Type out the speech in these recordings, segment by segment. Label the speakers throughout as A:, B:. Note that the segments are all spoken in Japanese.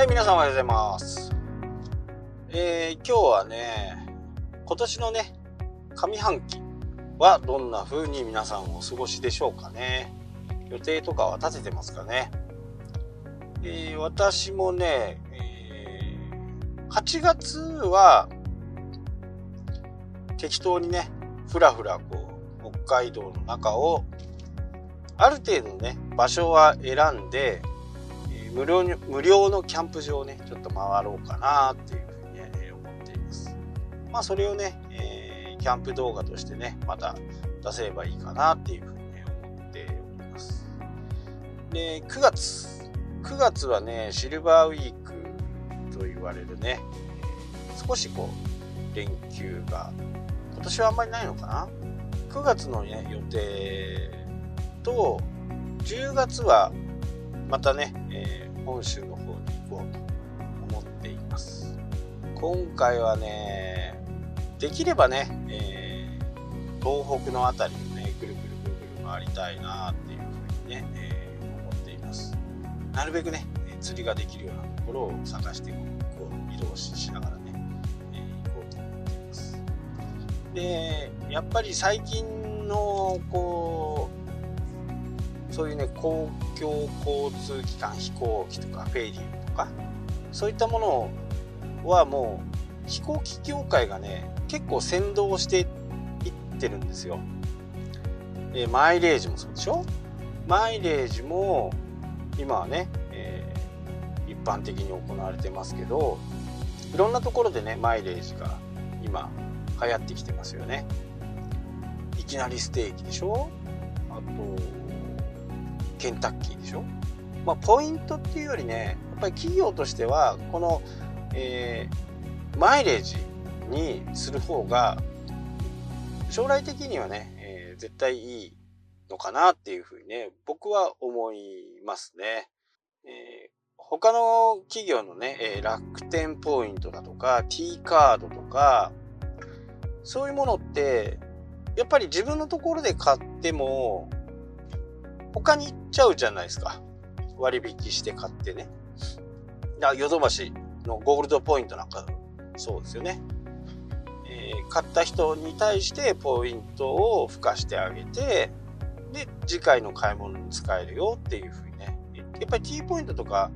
A: はい、皆さんおはようございます。えー、今日はね、今年のね、上半期はどんな風に皆さんお過ごしでしょうかね。予定とかは立ててますかね。えー、私もね、えー、8月は適当にね、ふらふらこう、北海道の中をある程度ね、場所は選んで、無料に無料のキャンプ場をねちょっと回ろうかなっていうふうに、ね、思っています。まあそれをね、えー、キャンプ動画としてねまた出せればいいかなっていうふうに、ね、思っております。で9月9月はねシルバーウィークと言われるね少しこう連休が今年はあんまりないのかな？9月の、ね、予定と10月はまたね、えー、本州の方に行こうと思っています。今回はねできればね、えー、東北の辺りをねぐるぐるぐるぐる回りたいなっていうふうにね、えー、思っています。なるべくね釣りができるようなところを探してこう移動しながらね、え、行こうと思っています。でやっぱり最近のこうそういうね公共交通機関飛行機とかフェリーとかそういったものはもう飛行機業界がね結構先導していってるんですよ。えマイレージもそうでしょ？マイレージも今はね、えー、一般的に行われてますけどいろんなところでねマイレージが今流行ってきてますよね。いきなりステーキでしょ？あとケンタッキーでしょ、まあ、ポイントっていうよりねやっぱり企業としてはこの、えー、マイレージにする方が将来的にはね、えー、絶対いいのかなっていうふうにね僕は思いますね。えー、他の企業のね、え楽天ポイントだとか T カードとかそういうものってやっぱり自分のところで買っても他に行っちゃうじゃないですか。割引して買ってね。だヨドバシのゴールドポイントなんかそうですよね。えー、買った人に対してポイントを付加してあげて、で、次回の買い物に使えるよっていうふうにね。やっぱり T ポイントとか、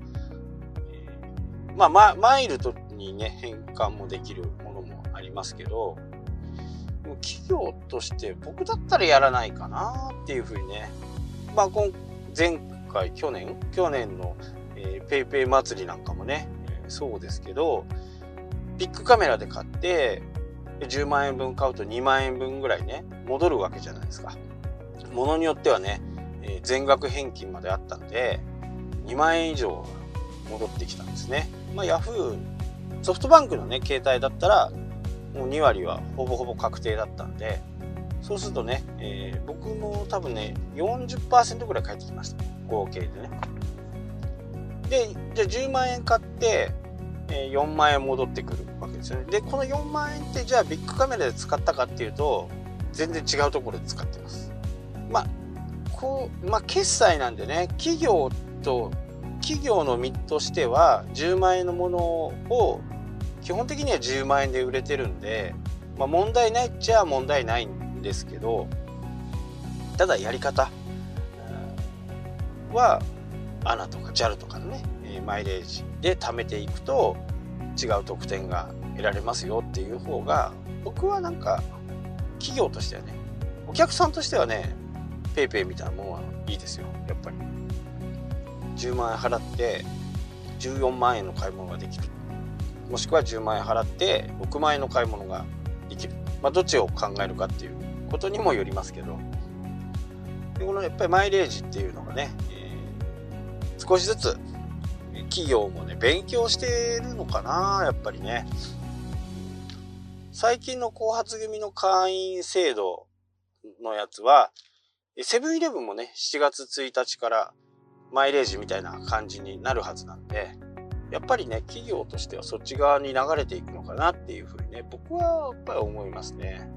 A: えー、まあ、ま、マイルドにね、変換もできるものもありますけど、企業として僕だったらやらないかなっていうふうにね、まあ、今前回去年？去年の、えー、ペイペイ祭りなんかもね、えー、そうですけどビッグカメラで買って10万円分買うと2万円分ぐらいね戻るわけじゃないですか。ものによってはね、えー、全額返金まであったんで2万円以上戻ってきたんですね。まあ、ヤフーソフトバンクのね携帯だったらもう2割はほぼほぼ確定だったんでそうするとね、えー、僕も多分ね、40%ぐらい返ってきました。合計でね。で、じゃあ10万円買って、えー、4万円戻ってくるわけですよね。で、この4万円ってじゃあビッグカメラで使ったかっていうと、全然違うところで使ってます。まあ、こう、まあ、決済なんでね、企業と、企業の身としては10万円のものを基本的には10万円で売れてるんで、まあ、問題ないっちゃ問題ないんですけどただやり方は ANA とか JAL とかのねマイレージで貯めていくと違う特典が得られますよっていう方が僕はなんか企業としてはねお客さんとしてはね PayPay みたいなものはいいですよやっぱり。10万円払って14万円の買い物ができる。もしくは10万円払って6万円の買い物ができる、まあ、どっちを考えるかっていうことにもよりますけど。でこのやっぱりマイレージっていうのがね、えー、少しずつ企業もね勉強してるのかなやっぱりね。最近の後発組の会員制度のやつはセブンイレブンもね7月1日からマイレージみたいな感じになるはずなんでやっぱりね企業としてはそっち側に流れていくのかなっていうふうにね僕はやっぱり思いますね。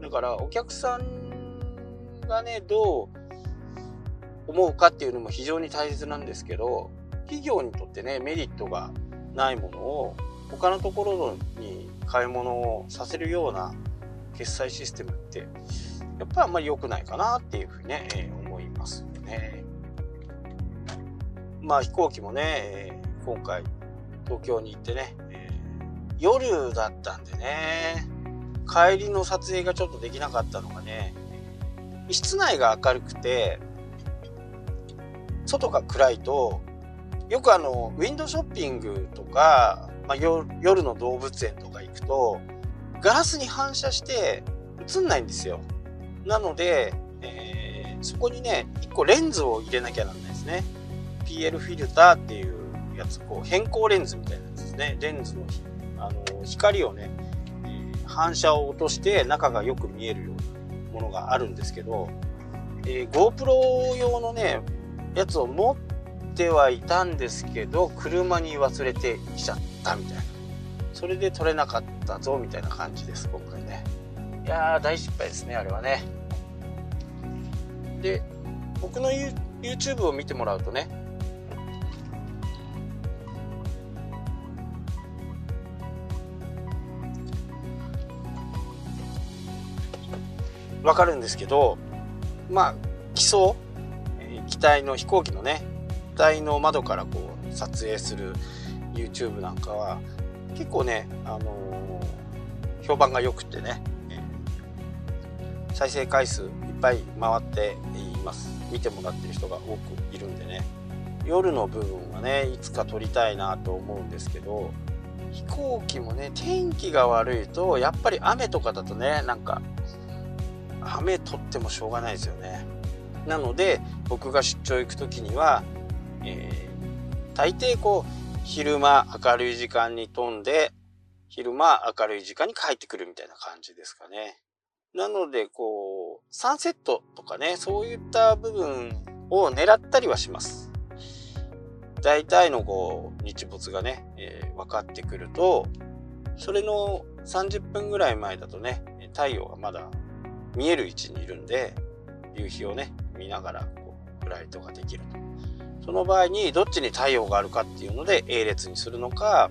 A: だからお客さんがねどう思うかっていうのも非常に大切なんですけど企業にとってねメリットがないものを他のところに買い物をさせるような決済システムってやっぱりあんまり良くないかなっていうふうにね、えー、思いますよね。まあ飛行機もね、えー、今回東京に行ってね、えー、夜だったんでね帰りの撮影がちょっとできなかったのがね室内が明るくて外が暗いとよくあのウィンドショッピングとか、まあ、夜の動物園とか行くとガラスに反射して映んないんですよ。なので、えー、そこにね1個レンズを入れなきゃなんないですね。PL フィルターっていうやつこう変更レンズみたいなやつですね。レンズのあの光をね、反射を落として中がよく見えるようなものがあるんですけど、えー、GoPro 用のねやつを持ってはいたんですけど車に忘れてきちゃったみたいな。それで撮れなかったぞみたいな感じです今回ね。いやー大失敗ですねあれはね。で僕の YouTube を見てもらうとねわかるんですけどまあ基礎機体の飛行機のね機体の窓からこう撮影する YouTube なんかは結構ね、あのー、評判が良くてね、再生回数いっぱい回っています。見てもらってる人が多くいるんでね。夜の部分はねいつか撮りたいなと思うんですけど飛行機もね天気が悪いとやっぱり雨とかだとねなんか雨撮ってもしょうがないですよねなので僕が出張行く時には、えー、大抵こう昼間明るい時間に飛んで昼間明るい時間に帰ってくるみたいな感じですかね。なのでこうサンセットとかねそういった部分を狙ったりはします。大体のこう日没がね、えー、分かってくるとそれの30分ぐらい前だとね太陽がまだ見える位置にいるんで夕日をね見ながらこうフライトができると。その場合にどっちに太陽があるかっていうので A 列にするのか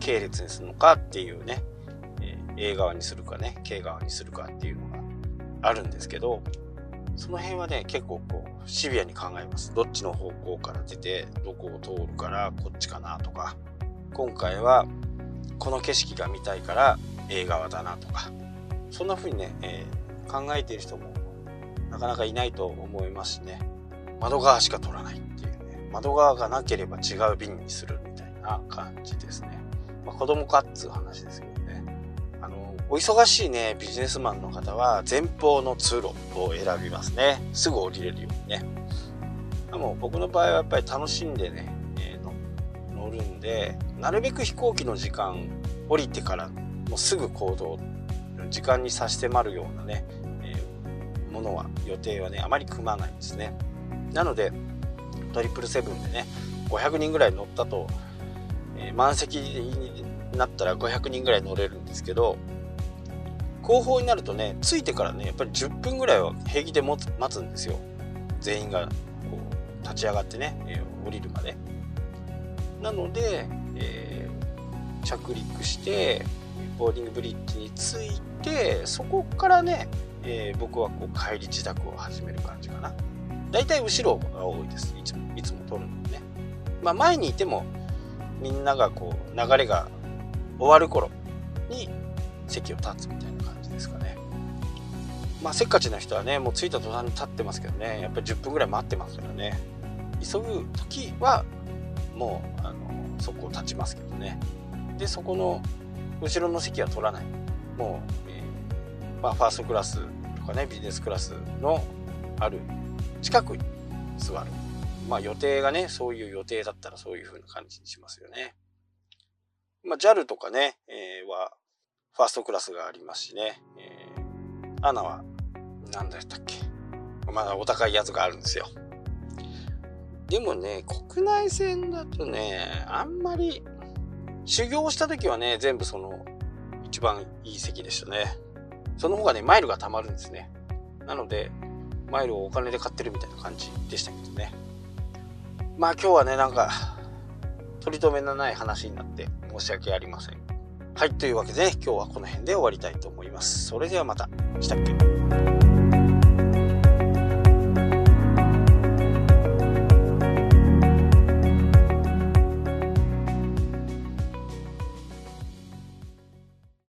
A: K 列にするのかっていうね、えー、A 側にするかね K 側にするかっていうのがあるんですけどその辺はね結構こうシビアに考えます。どっちの方向から出てどこを通るからこっちかなとか。今回はこの景色が見たいから A 側だなとか。そんな風にね、えー、考えている人もなかなかいないと思いますしね。窓側しか取らないっていうね。窓側がなければ違う便にするみたいな感じですね、まあ、子供かっつう話ですけどね。あのお忙しいねビジネスマンの方は前方の通路を選びますね。すぐ降りれるようにね。でも僕の場合はやっぱり楽しんでね、えー、乗るんでなるべく飛行機の時間降りてからもうすぐ行動時間に差し迫るようなねものは予定はねあまり組まないんですね。なのでトリプルセブンでね500人ぐらい乗ったと、えー、満席になったら500人ぐらい乗れるんですけど後方になるとね着いてからねやっぱり10分ぐらいは平気で待つんですよ。全員がこう立ち上がってね、えー、降りるまで。なので、えー、着陸してボーディングブリッジに着いてそこからねえー、僕はこう帰り自宅を始める感じかな。だいたい後ろが多いです。いつも、いつも撮るのね。まあ前にいてもみんながこう流れが終わる頃に席を立つみたいな感じですかね。まあせっかちな人はね、もう着いた途端に立ってますけどね、やっぱり10分ぐらい待ってますからね。急ぐ時はもうあのそこを立ちますけどね。で、そこの後ろの席は取らない。もうえまあ、ファーストクラスとかねビジネスクラスのある近くに座る。まあ予定がねそういう予定だったらそういう風な感じにしますよね。まあ JAL とかね、えー、はファーストクラスがありますしね、えー、アナは何だったっけ？まだお高いやつがあるんですよ。でもね国内線だとねあんまり修行した時はね全部その一番いい席でしたねその方がね、マイルが貯まるんですね。なので、マイルをお金で買ってるみたいな感じでしたけどね。まあ今日はね、なんか、取り留めのない話になって申し訳ありません。はい、というわけで、今日はこの辺で終わりたいと思います。それではまた。したっけ？